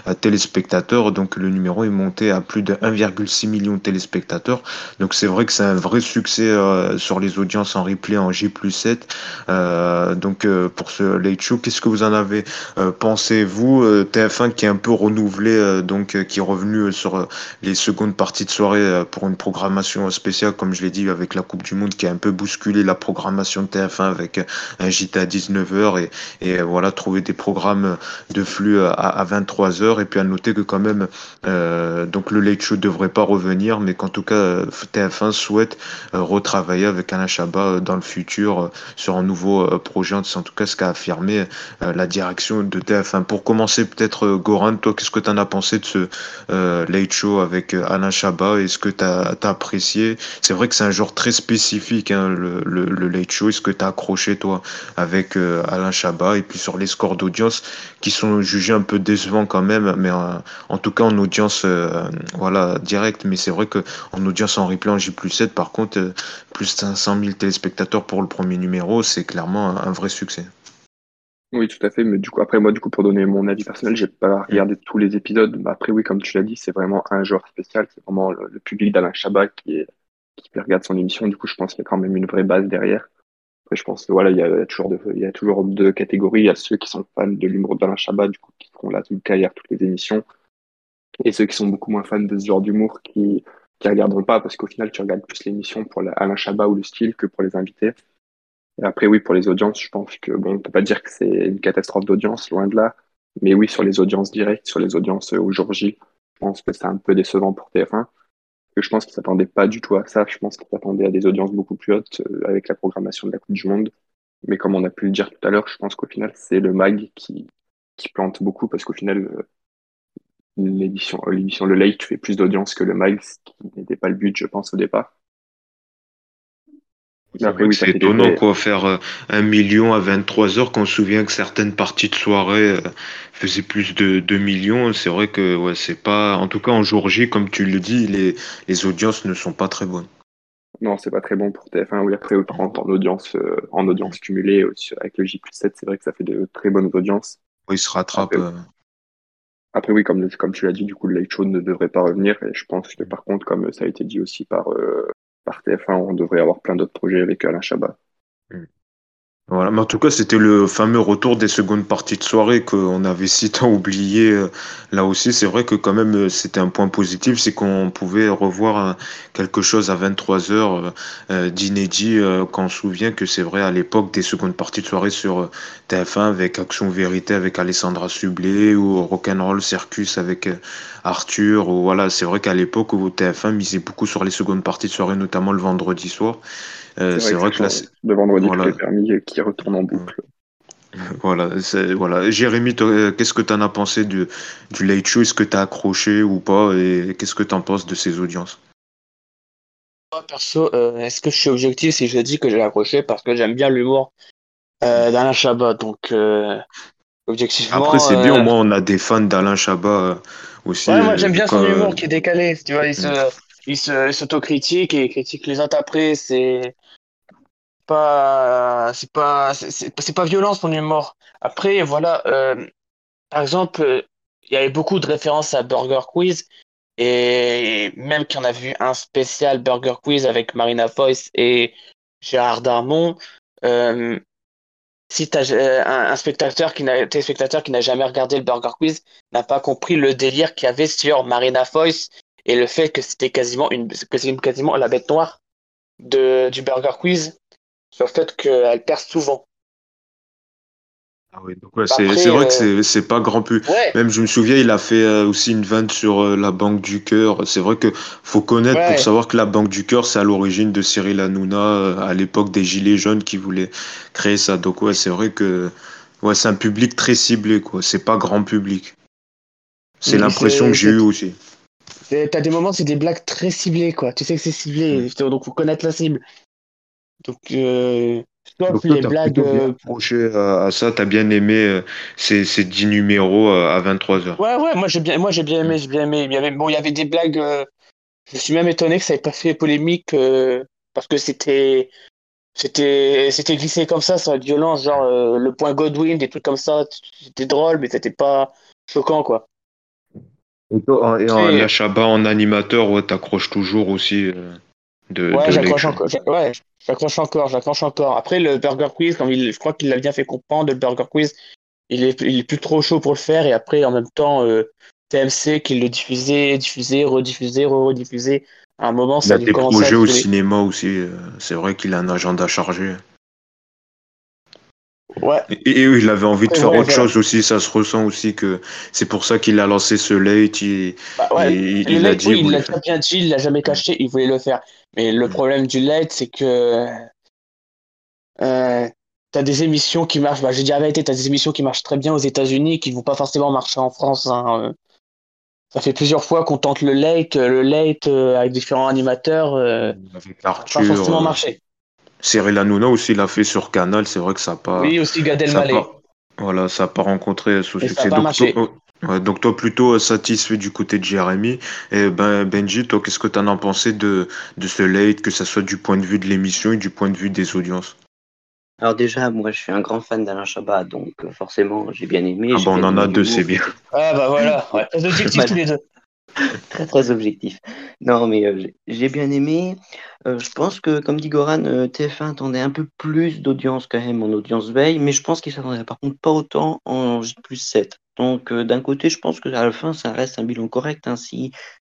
000 téléspectateurs. Donc le numéro est monté à plus de 1,6 million de téléspectateurs. Donc c'est vrai que c'est un vrai succès euh, sur les audiences en replay en J 7. Euh, donc euh, pour ce late show, qu'est-ce que vous en avez pensé vous TF1 qui est un peu renouvelé, donc qui est revenu sur les secondes parties de soirée pour une programmation spéciale, comme je l'ai dit, avec la Coupe du Monde qui a un peu bousculé la programmation de TF1 avec un JT à 19h et, et voilà trouver des programmes de flux à, à 23h et puis à noter que quand même donc le late show devrait pas revenir, mais qu'en tout cas TF1 souhaite euh, retravailler avec Alain Chabat euh, dans le futur euh, sur un nouveau projet. C'est en tout cas ce qu'a affirmé la direction de TF1. Pour commencer, peut-être, Goran, toi, qu'est-ce que tu en as pensé de ce Late Show avec Alain Chabat? Est-ce que tu as, apprécié? C'est vrai que c'est un genre très spécifique, hein, le, le, Late Show. Est-ce que tu as accroché, toi, avec Alain Chabat? Et puis sur les scores d'audience qui sont jugés un peu décevants quand même, mais en tout cas en audience voilà, directe. Mais c'est vrai qu'en audience en replay en J 7, par contre, euh, plus de 500 000 téléspectateurs pour le premier numéro, c'est clairement un, vrai succès. Oui, tout à fait. Mais du coup, après, moi, du coup, pour donner mon avis personnel, j'ai pas regardé tous les épisodes. Mais après, oui, comme tu l'as dit, c'est vraiment un genre spécial. C'est vraiment le, public d'Alain Chabat qui, est, qui regarde son émission. Du coup, je pense qu'il y a quand même une vraie base derrière. Je pense que voilà, il y a toujours, il y a toujours deux catégories. Il y a ceux qui sont fans de l'humour d'Alain Chabat, du coup, qui feront là toute carrière, toutes les émissions. Et ceux qui sont beaucoup moins fans de ce genre d'humour, qui, qui regarderont pas parce qu'au final, tu regardes plus l'émission pour Alain Chabat ou le style que pour les invités. Et après, oui, pour les audiences, je pense que bon, on peut pas dire que c'est une catastrophe d'audience, loin de là. Mais oui, sur les audiences directes, sur les audiences au jour J, je pense que c'est un peu décevant pour TF1. Je pense qu'ils s'attendaient pas du tout à ça. Je pense qu'ils s'attendaient à des audiences beaucoup plus hautes euh, avec la programmation de la Coupe du Monde. Mais comme on a pu le dire tout à l'heure, je pense qu'au final, c'est le MAG qui, qui plante beaucoup parce qu'au final, euh, l'édition, l'édition Le Late fait plus d'audience que le MAG, ce qui n'était pas le but, je pense, au départ. C'est étonnant quoi, faire euh, un million à 23 heures, quand on se souvient que certaines parties de soirée euh, faisaient plus de 2 millions. C'est vrai que ouais, c'est pas, en tout cas en jour J, comme tu le dis, les, les audiences ne sont pas très bonnes. Non, c'est pas très bon pour TF1. Oui, après, en, en audience, euh, en audience cumulée avec le J 7, c'est vrai que ça fait de très bonnes audiences. Oui, il se rattrape. Après, oui, comme, comme tu l'as dit, du coup, le Late Show ne devrait pas revenir. Et je pense que par contre, comme ça a été dit aussi par, par TF1, on devrait avoir plein d'autres projets avec Alain Chabat. Hmm. Voilà, mais en tout cas, c'était le fameux retour des secondes parties de soirée qu'on avait si tant oublié. Euh, là aussi, c'est vrai que quand même, euh, c'était un point positif, c'est qu'on pouvait revoir euh, quelque chose à 23 heures d'inédit, quand on se souvient que c'est vrai à l'époque des secondes parties de soirée sur TF1 avec Action Vérité avec Alessandra Sublet ou Rock'n'Roll Circus avec Arthur. Ou voilà, c'est vrai qu'à l'époque où TF1 misait beaucoup sur les secondes parties de soirée, notamment le vendredi soir. Euh, c'est vrai, que, là, le vendredi voilà. permis qui retourne en boucle. <laughs> Voilà, voilà. Jérémy, euh, qu'est-ce que tu en as pensé du, du Late Show? Est-ce que tu as accroché ou pas? Et qu'est-ce que tu en penses de ces audiences? Moi, perso, euh, est-ce que je suis objectif si je dis que j'ai accroché? Parce que j'aime bien l'humour d'Alain Chabat Donc, objectivement. Après, c'est bien, au moins, on a des fans d'Alain Chabat aussi. Ouais, moi, j'aime bien son humour qui est décalé. Tu vois, il se il s'autocritique et critique les autres après. C'est pas, c'est pas, c'est pas violent son humour. Après, voilà, euh, par exemple, il y avait beaucoup de références à Burger Quiz et même qu'on a vu un spécial Burger Quiz avec Marina Foyce et Gérard Darmon. Euh, si as, euh, un, spectateur qui n'a, spectateur qui n'a jamais regardé le Burger Quiz n'a pas compris le délire qu'il y avait sur Marina Foyce et le fait que c'était quasiment une que quasiment la bête noire de du Burger Quiz sur le fait qu'elle perd souvent. Ah oui, donc ouais, c'est vrai que euh, c'est pas grand pu. Même je me souviens, il a fait euh, aussi une vente sur euh, la Banque du Cœur. C'est vrai que faut connaître pour savoir que la Banque du Cœur, c'est à l'origine de Cyril Hanouna à l'époque des Gilets jaunes qui voulaient créer ça. Donc ouais, c'est vrai que ouais, c'est un public très ciblé quoi. C'est pas grand public. C'est l'impression que j'ai eu aussi. T'as des moments, c'est des blagues très ciblées, quoi. Tu sais que c'est ciblé, mm. donc faut connaître la cible. Donc, euh, donc les blagues. Euh... à ça, t'as bien aimé euh, ces, ces 10 numéros euh, à 23h. Ouais, ouais, moi j'ai bien, moi, j'ai bien aimé, j'ai bien aimé. Il y avait, bon, il y avait des blagues. Je suis même étonné que ça n'ait pas fait polémique parce que c'était. C'était, c'était glissé comme ça, sans être violent, genre le point Godwin, des trucs comme ça, c'était drôle, mais c'était pas choquant, quoi. Et, toi, et en achat en animateur, ouais, t'accroches toujours aussi de. Ouais, j'accroche encore. Ouais, j'accroche encore, j'accroche encore. Après, le Burger Quiz, comme il, je crois qu'il l'a bien fait comprendre, le Burger Quiz, il est, il est plus trop chaud pour le faire. Et après, en même temps, euh, TMC qui le diffusait, diffusait, rediffusait, rediffusait. À un moment, ça il a des projets au cinéma aussi. Euh, c'est vrai qu'il a un agenda chargé. Ouais. Et, il avait envie de faire autre chose aussi, ça se ressent aussi que c'est pour ça qu'il a lancé ce late. Il, bah il, a dit. il l'a bien dit, il l'a jamais caché, il voulait le faire. Mais le problème du late, c'est que euh, t'as des émissions qui marchent. Bah, j'ai dit arrêté, t'as des émissions qui marchent très bien aux États-Unis, qui vont pas forcément marcher en France. Hein. Ça fait plusieurs fois qu'on tente le late, le late euh, avec différents animateurs. Euh, avec Arthur, pas forcément euh, marché. Cyril Hanouna aussi l'a fait sur Canal, c'est vrai que ça n'a pas. Oui, aussi Gad Elmaleh. Voilà, ça n'a pas rencontré ce succès. Donc, toi, donc, toi, plutôt satisfait du côté de Jérémy. Et ben, Benji, toi, qu'est-ce que tu en as pensé de, de ce late, que ce soit du point de vue de l'émission et du point de vue des audiences? Alors déjà, moi, je suis un grand fan d'Alain Chabat, donc euh, forcément, j'ai bien aimé. Ah bah, on en a deux, c'est bien. Ah bah voilà, ouais. objectifs <laughs> tous les deux. <laughs> très très objectif. Non, mais euh, j'ai bien aimé. Euh, je pense que, comme dit Goran, euh, TF1 attendait un peu plus d'audience quand même en audience veille, mais je pense qu'il s'attendait par contre pas autant en J 7. Donc, d'un côté, je pense que à la fin, ça reste un bilan correct. Hein.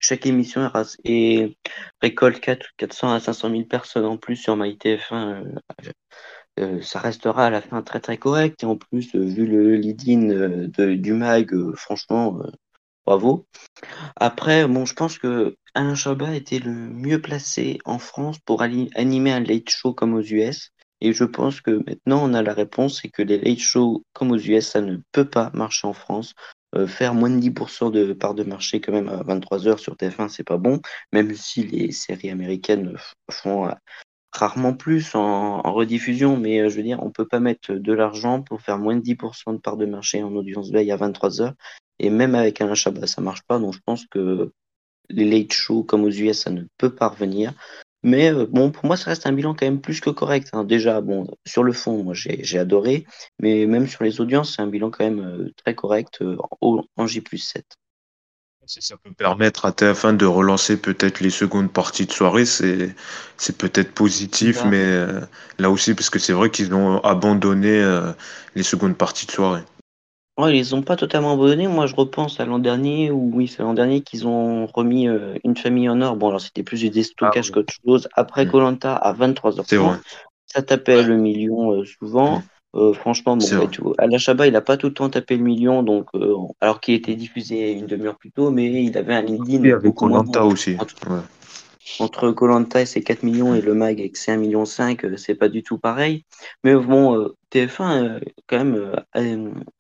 chaque émission est, récolte 4, 400 à 500 000 personnes en plus sur MyTF1, euh, ça restera à la fin très très correct. Et en plus, vu le lead-in du mag, franchement, bravo. Après, bon, je pense que Alain Chabat était le mieux placé en France pour animer un late show comme aux US. Et je pense que maintenant on a la réponse, c'est que les late shows comme aux US, ça ne peut pas marcher en France. Euh, faire moins de 10% de part de marché quand même à 23h sur TF1, c'est pas bon, même si les séries américaines font euh, rarement plus en, rediffusion, mais euh, je veux dire, on peut pas mettre de l'argent pour faire moins de 10% de part de marché en audience veille à 23h. Et même avec un Chabat, ça marche pas. Donc je pense que les late shows comme aux US, ça ne peut pas revenir. Mais euh, bon, pour moi, ça reste un bilan quand même plus que correct. Hein. Déjà, bon, sur le fond, moi, j'ai adoré. Mais même sur les audiences, c'est un bilan quand même euh, très correct euh, en J 7. ça peut permettre à TF1 de relancer peut-être les secondes parties de soirée, c'est peut-être positif, mais là aussi, parce que c'est vrai qu'ils ont abandonné les secondes parties de soirée. Ouais, ils ont pas totalement abandonné. Moi, je repense à l'an dernier, où oui, c'est l'an dernier qu'ils ont remis euh, Une famille en or. Bon, alors c'était plus du déstockage ah qu'autre chose. Après mm. Colanta à 23h30, ça tapait le million euh, souvent. Mm. Euh, franchement, bon, bah. Alain Chabat, il a pas tout le temps tapé le million, donc alors qu'il était diffusé une demi-heure plus tôt, mais il avait un. Oui, avec Colanta aussi. Entre Colanta et ses 4 millions et le MAG avec ses 1,5 million, c'est pas du tout pareil. Mais bon, TF1, quand même,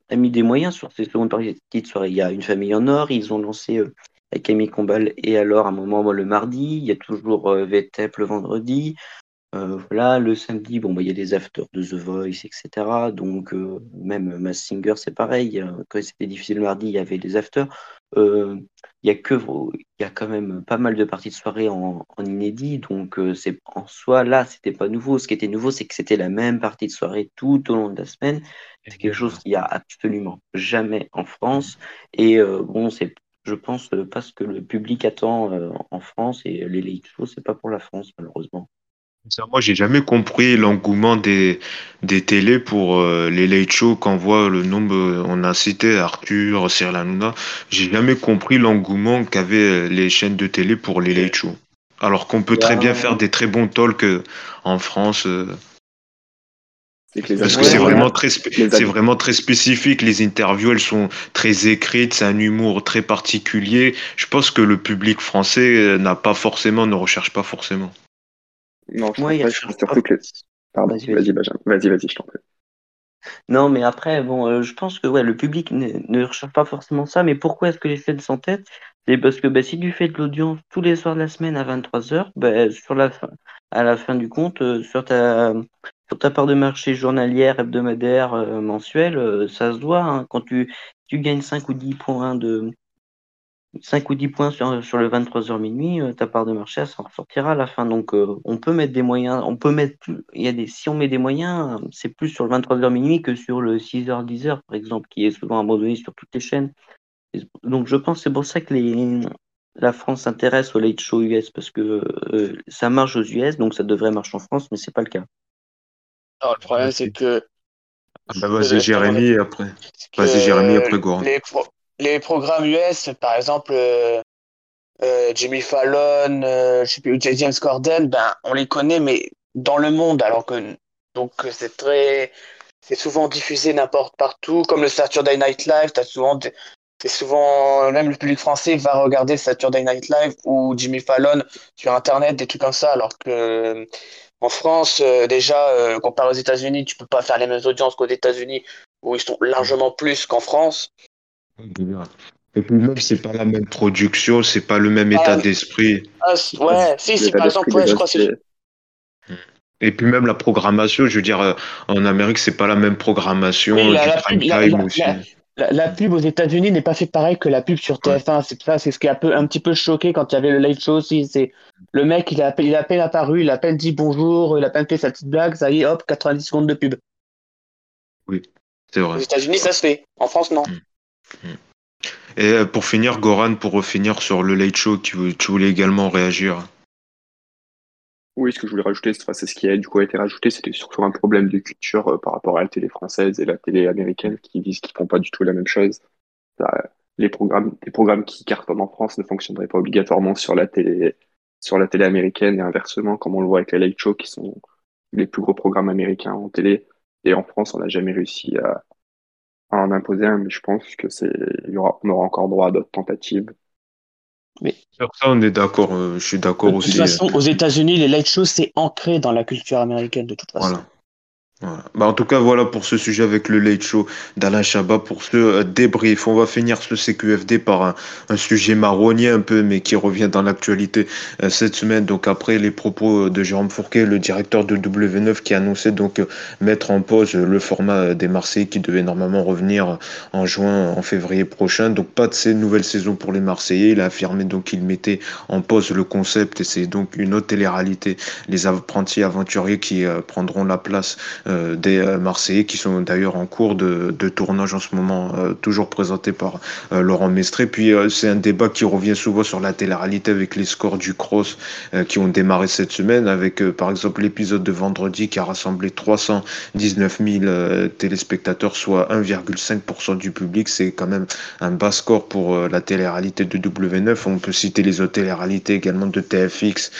a mis des moyens sur ces secondes parties de soirée. Il y a Une famille en or, ils ont lancé euh, avec Camille Combal et alors à un moment le mardi, il y a toujours euh, VTEP le vendredi. Euh, voilà, le samedi, bon, bah, il y a des afters de The Voice, etc. Donc, même Mass Singer, c'est pareil. Quand c'était difficile le mardi, il y avait des afters. il y a que, y a quand même pas mal de parties de soirée en, en inédit. Donc, c'est en soi, là, c'était pas nouveau. Ce qui était nouveau, c'est que c'était la même partie de soirée tout au long de la semaine. C'est quelque chose qu'il n'y a absolument jamais en France. Et euh, bon, c'est, je pense, euh, pas ce que le public attend euh, en France. Et les late shows, c'est pas pour la France, malheureusement. Moi, j'ai jamais compris l'engouement des, des télés pour les late shows. Quand on voit le nombre, on a cité Arthur, Cyril Hanouna, j'ai jamais compris l'engouement qu'avaient les chaînes de télé pour les late shows. Alors qu'on peut très bien faire des très bons talks en France. Parce que c'est vraiment, très c'est vraiment très spécifique. Les interviews, elles sont très écrites, c'est un humour très particulier. Je pense que le public français euh, n'a pas forcément, ne recherche pas forcément. Non, je ouais, surtout que. Pardon, vas-y, Benjamin. Vas-y, vas-y, je t'en prie. Non, mais après, bon, euh, je pense que ouais, le public ne, recherche pas forcément ça. Mais pourquoi est-ce que les scènes en tête C'est parce que bah, si tu fais de l'audience tous les soirs de la semaine à 23h, bah, sur la fin, à la fin du compte, euh, sur ta, sur ta part de marché journalière, hebdomadaire, euh, mensuelle, ça se voit. Hein. quand tu, tu gagnes 5 ou 10 points de 5 ou 10 points sur, sur le 23h minuit, euh, ta part de marché, ça ressortira à la fin. Donc, on peut mettre des moyens, on peut mettre plus, il y a des, si on met des moyens, c'est plus sur le 23h minuit que sur le 6h, 10h, par exemple, qui est souvent abandonné sur toutes les chaînes. Donc, je pense que c'est pour ça que les, la France s'intéresse au late show US parce que ça marche aux US, donc ça devrait marcher en France, mais c'est pas le cas le problème, c'est que. Ah bah vas-y, Jérémy, après. Vas-y, Jérémy, après Goran. Les, programmes US, par exemple, euh, euh, Jimmy Fallon, euh, je sais plus, James Corden, ben, on les connaît, mais dans le monde, alors que. Donc, c'est très. C'est souvent diffusé n'importe partout, comme le Saturday Night Live, t'as souvent. C'est souvent, même le public français va regarder Saturday Night Live ou Jimmy Fallon sur Internet, des trucs comme ça, alors que en France, euh, déjà, comparé aux États-Unis, tu peux pas faire les mêmes audiences qu'aux États-Unis, où ils sont largement plus qu'en France. Et puis même, c'est pas la même production, c'est pas le même état ah, d'esprit. Ah, ouais, si, si, par exemple, ouais, je crois que c'est. Et puis même la programmation, je veux dire, euh, en Amérique, c'est pas la même programmation du prime time aussi la, pub aux États-Unis n'est pas faite pareil que la pub sur TF1. C'est ça, c'est ce qui a un, peu, un petit peu choqué quand il y avait le live show aussi. C'est le mec, il a, il a à peine apparu, il a à peine dit bonjour, il a à peine fait sa petite blague, ça y est, hop, 90 secondes de pub. Oui, c'est vrai. Aux États-Unis, ça se fait. En France, non. Mm. Mm. Et euh, pour finir, Goran, pour finir sur le late show, tu, voulais également réagir? Oui, ce que je voulais rajouter, c'est ce qui a du coup été rajouté, c'était surtout un problème de culture euh, par rapport à la télé française et la télé américaine qui disent qu'ils font pas du tout la même chose. les programmes, les programmes qui cartonnent en France ne fonctionneraient pas obligatoirement sur la télé, sur la télé américaine et inversement, comme on le voit avec les late shows qui sont les plus gros programmes américains en télé. Et en France, on n'a jamais réussi à, en imposer un, mais je pense que c'est, il y aura, on aura encore droit à d'autres tentatives. Mais... Sur ça, on est d'accord, euh, je suis d'accord aussi. De toute façon, aux États-Unis, les light shows, c'est ancré dans la culture américaine de toute façon. Voilà. Bah, en tout cas, voilà pour ce sujet avec le Late Show d'Alain Chabat, pour ce euh, débrief. On va finir ce CQFD par un, sujet marronnier un peu, mais qui revient dans l'actualité euh, cette semaine. Donc après les propos de Jérôme Fourquet, le directeur de W9, qui annonçait donc euh, mettre en pause le format des Marseillais qui devait normalement revenir en juin, en février prochain. Donc pas de ces nouvelles saisons pour les Marseillais. Il a affirmé donc qu'il mettait en pause le concept et c'est donc une autre télé-réalité. Les apprentis aventuriers qui prendront la place euh, des euh, Marseillais qui sont d'ailleurs en cours de, tournage en ce moment, euh, toujours présenté par Laurent Mestré. Puis c'est un débat qui revient souvent sur la télé-réalité avec les scores du cross qui ont démarré cette semaine, avec par exemple l'épisode de vendredi qui a rassemblé 319 000 téléspectateurs, soit 1,5% du public. C'est quand même un bas score pour la télé-réalité de W9. On peut citer les autres télé-réalités également de TFX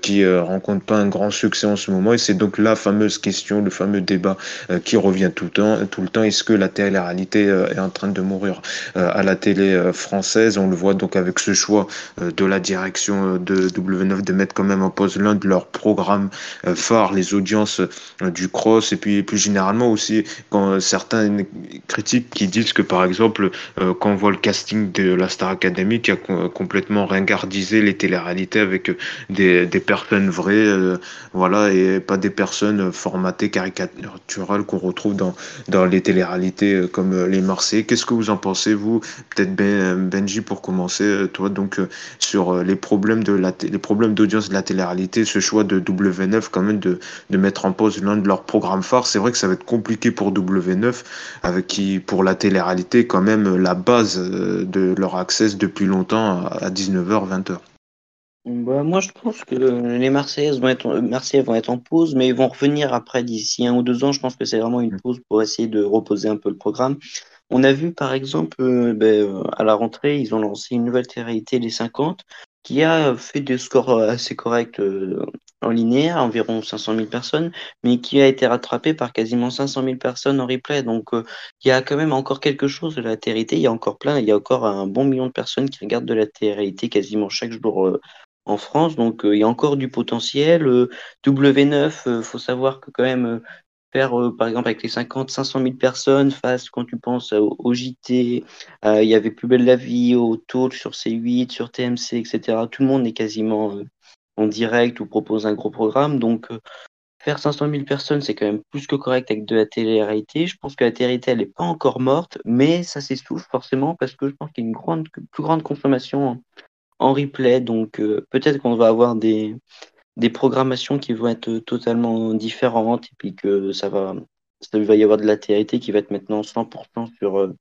qui rencontrent pas un grand succès en ce moment. Et c'est donc la fameuse question, le débat euh, qui revient tout le temps. Tout le temps, est-ce que la télé-réalité euh, est en train de mourir euh, à la télé française? On le voit donc avec ce choix de la direction de W9 de mettre quand même en pause l'un de leurs programmes phares, les audiences du cross, et puis plus généralement aussi quand certains critiques qui disent que par exemple quand on voit le casting de la Star Academy qui a complètement ringardisé les télé-réalités avec des, personnes vraies, voilà, et pas des personnes formatées caricaturesques caricatural qu'on retrouve dans, dans les téléréalités euh, comme euh, les Marseillais. Qu'est-ce que vous en pensez, vous Peut-être ben, Benji pour commencer, euh, toi, donc sur les problèmes de la les problèmes d'audience de la télé-réalité, ce choix de W9 quand même de, de mettre en pause l'un de leurs programmes phares. C'est vrai que ça va être compliqué pour W9, avec qui pour la télé-réalité quand même la base de leur accès depuis longtemps à 19h, 20h. Bah, moi, je pense que les Marseillaises vont être, Marseillais vont être en pause, mais ils vont revenir après d'ici un ou deux ans. Je pense que c'est vraiment une pause pour essayer de reposer un peu le programme. On a vu, par exemple, euh, ben, euh, à la rentrée, ils ont lancé une nouvelle télé les 50 qui a fait des scores euh, assez corrects en linéaire, environ 500 000 personnes, mais qui a été rattrapé par quasiment 500 000 personnes en replay. Donc, il y a quand même encore quelque chose de la télé Il y a encore plein, il y a encore un bon million de personnes qui regardent de la télé quasiment chaque jour en France. Donc, euh, il y a encore du potentiel. Euh, W9, il euh, faut savoir que quand même, faire, par exemple, avec les 50, 500 000 personnes face, quand tu penses au, JT, il y avait Plus belle la vie, au Talk sur C8, sur TMC, etc. Tout le monde est quasiment en direct ou propose un gros programme. Donc, faire 500 000 personnes, c'est quand même plus que correct avec de la télé-réalité. Je pense que la télé-réalité, elle n'est pas encore morte, mais ça s'essouffle forcément parce que je pense qu'il y a une grande, plus grande consommation en replay. Donc euh, peut-être qu'on va avoir des, des programmations qui vont être totalement différentes et puis que ça va, ça va y avoir de la TRT qui va être maintenant 100% sur, euh,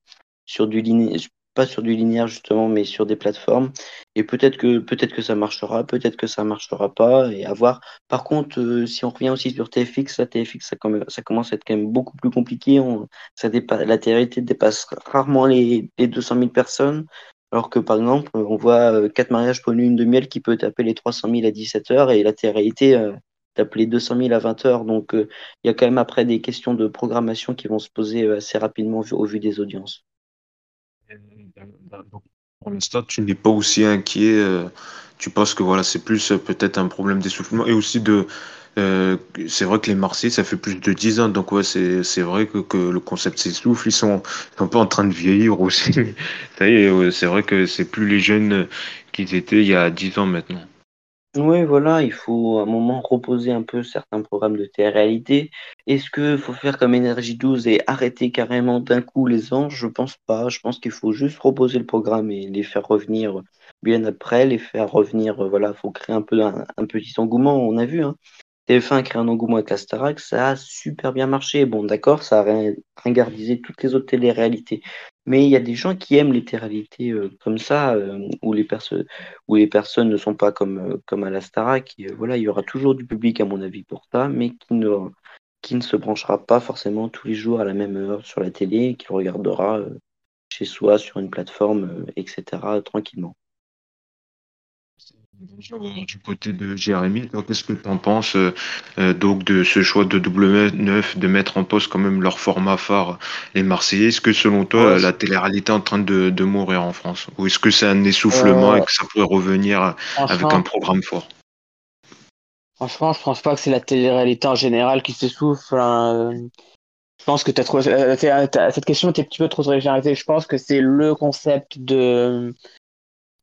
sur du linéaire, pas sur du linéaire justement, mais sur des plateformes. Et peut-être que, peut-être que ça marchera, peut-être que ça marchera pas et à voir. Par contre, euh, si on revient aussi sur TFX, la TFX, ça, ça commence à être quand même beaucoup plus compliqué. On, ça la TRT dépasse rarement les, les 200 000 personnes. Alors que par exemple, on voit 4 euh, mariages pour une lune de miel qui peut taper les 300 000 à 17 heures et la télé-réalité euh, tape les 200 000 à 20 heures. Donc euh, il y a quand même après des questions de programmation qui vont se poser assez rapidement au vu des audiences. Pour l'instant, tu n'es pas aussi inquiet. tu penses que voilà, c'est plus peut-être un problème d'essoufflement et aussi de euh, c'est vrai que les Marseillais, ça fait plus de 10 ans, donc ouais, c'est, c'est vrai que, que le concept s'essouffle, ils sont un peu en train de vieillir aussi. <laughs> c'est vrai que c'est plus les jeunes qu'ils étaient il y a 10 ans maintenant. Oui, voilà, il faut à un moment reposer un peu certains programmes de télé-réalité. Est-ce qu'il faut faire comme Énergie 12 et arrêter carrément d'un coup les anges? Je pense pas. Je pense qu'il faut juste reposer le programme et les faire revenir bien après, les faire revenir, euh, voilà, faut créer un peu un, un petit engouement. On a vu, hein, TF1 a créé un engouement avec la Starac, ça a super bien marché. Bon, d'accord, ça a ringardisé toutes les autres télé-réalités. Mais il y a des gens qui aiment les télé-réalités euh, comme ça, euh, où, les personnes ne sont pas comme, euh, comme à la Starac. voilà, il y aura toujours du public, à mon avis, pour ça, mais qui ne, qui ne se branchera pas forcément tous les jours à la même heure sur la télé, qui regardera chez soi, sur une plateforme, etc., tranquillement. Du côté de Jérémy, qu'est-ce que tu en penses donc de ce choix de W9 de mettre en poste quand même leur format phare, les Marseillais? Est-ce que selon toi, la télé-réalité est en train de, de, mourir en France? Ou est-ce que c'est un essoufflement et que ça pourrait revenir avec un programme fort? Franchement, je pense pas que c'est la télé-réalité en général qui s'essouffle. Hein. Je pense que trop, cette question est un petit peu trop généralisée. Je pense que c'est le concept de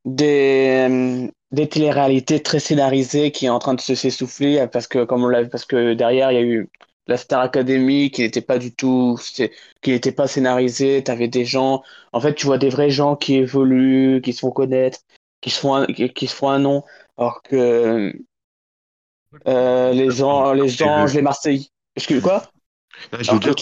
des, des téléréalités très scénarisées qui est en train de se s'essouffler parce que comme on l'a parce que derrière il y a eu la Star Academy qui n'était pas du tout qui n'était pas scénarisée. T'avais des gens en fait tu vois des vrais gens qui évoluent qui se font connaître qui se font un, qui, se font un nom. Alors que euh, les gens les anges les Marseillais excuse quoi? Je veux dire,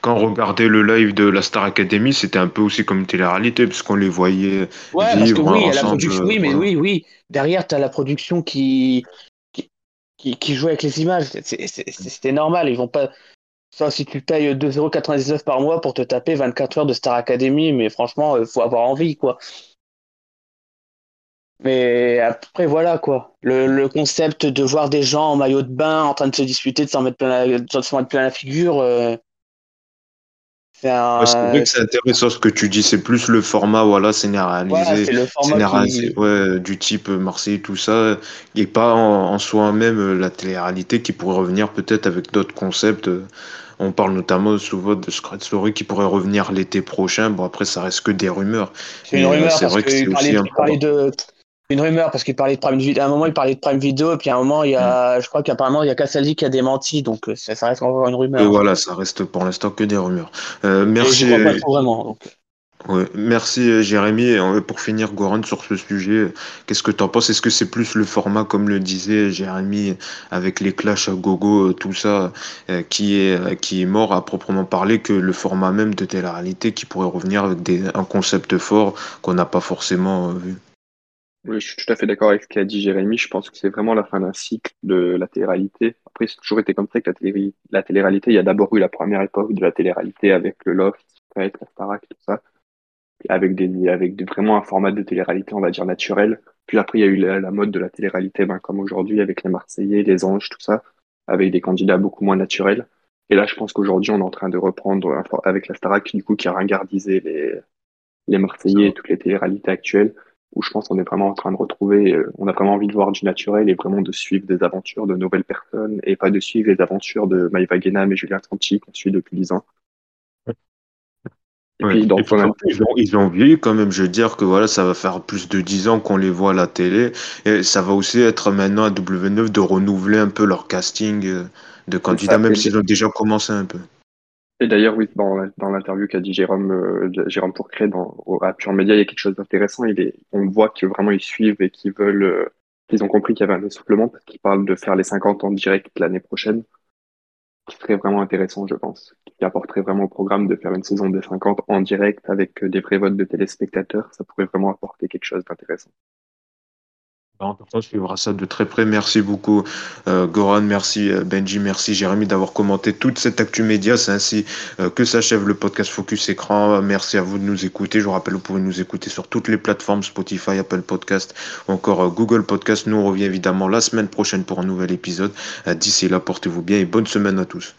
quand on, regardait le live de la Star Academy, c'était un peu aussi comme une télé-réalité, parce qu'on les voyait ouais, vivre parce que oui, la production, oui, mais oui, oui. Derrière, tu as la production qui, qui, qui, joue avec les images. C'était normal. Ils vont pas. Ça, si tu payes 2,99€ par mois pour te taper 24 heures de Star Academy, mais franchement, il faut avoir envie, quoi. Mais après, voilà quoi. Le, le, concept de voir des gens en maillot de bain en train de se disputer, de s'en mettre plein la, de s'en mettre plein la figure. Euh, c'est vrai que c'est intéressant ce que tu dis. C'est plus le format voilà, scénarisé, le format ouais, du type Marseille, tout ça. Et pas en, soi-même la télé-réalité qui pourrait revenir peut-être avec d'autres concepts. On parle notamment souvent de Scratch Story qui pourrait revenir l'été prochain. Bon, après, ça reste que des rumeurs. C'est une rumeur parce vrai que, c'est aussi un de une rumeur parce qu'il parlait de Prime Video. À un moment, il parlait de Prime Video, et puis à un moment, il y a, mm. je crois qu'apparemment, il y a Cassaldi qui a démenti, donc euh, ça, reste encore une rumeur. Et voilà, ça reste pour l'instant que des rumeurs. Euh, merci. Et pas trop vraiment. Ouais. Merci euh, Jérémy. Et pour finir, Goran, sur ce sujet, qu'est-ce que tu en penses? Est-ce que c'est plus le format, comme le disait Jérémy, avec les clashs à gogo, tout ça, qui, est, qui est mort à proprement parler, que le format même de télé-réalité qui pourrait revenir avec des, un concept fort qu'on n'a pas forcément vu? Oui, je suis tout à fait d'accord avec ce qu'a dit Jérémy. Je pense que c'est vraiment la fin d'un cycle de la télé-réalité. Après, c'est toujours été comme ça que la télé, la télé-réalité, il y a d'abord eu la première époque de la télé-réalité avec le Loft, la Starac, tout ça, avec des, avec des, vraiment un format de télé-réalité, on va dire naturel. Puis après, il y a eu la, mode de la télé-réalité, ben, comme aujourd'hui, avec les Marseillais, les Anges, tout ça, avec des candidats beaucoup moins naturels. Et là, je pense qu'aujourd'hui, on est en train de reprendre avec la Starac, du coup, qui a ringardisé les, les Marseillais et toutes les télé-réalités actuelles où je pense qu'on est vraiment en train de retrouver, euh, on a vraiment envie de voir du naturel et vraiment de suivre des aventures de nouvelles personnes et pas de suivre les aventures de Maïva Guénam et Julien Santi qu'on suit depuis 10 ans. Et puis, dans ils, ont, ils, ont, vieilli quand même. Je veux dire que voilà, ça va faire plus de 10 ans qu'on les voit à la télé. Et ça va aussi être maintenant à W9 de renouveler un peu leur casting euh, de candidats, même s'ils ont déjà commencé un peu. Et d'ailleurs, oui, dans, l'interview qu'a dit Jérôme, euh, Jérôme dans, à Pure Média, il y a quelque chose d'intéressant. On voit que vraiment ils suivent et qu'ils veulent, euh, qu'ils ont compris qu'il y avait un essoufflement parce qu'ils parlent de faire les 50 ans direct l'année prochaine. Ce serait vraiment intéressant, je pense. Qui apporterait vraiment au programme de faire une saison des 50 en direct avec des vrais votes de téléspectateurs. Ça pourrait vraiment apporter quelque chose d'intéressant. On suivra ça de très près. Merci beaucoup, euh, Goran. Merci, euh, Benji. Merci, Jérémy, d'avoir commenté toute cette actu média. C'est ainsi euh, que s'achève le podcast Focus Écran. Merci à vous de nous écouter. Je vous rappelle, vous pouvez nous écouter sur toutes les plateformes Spotify, Apple Podcast ou encore Google Podcast. Nous, on revient évidemment la semaine prochaine pour un nouvel épisode. D'ici là, portez-vous bien et bonne semaine à tous.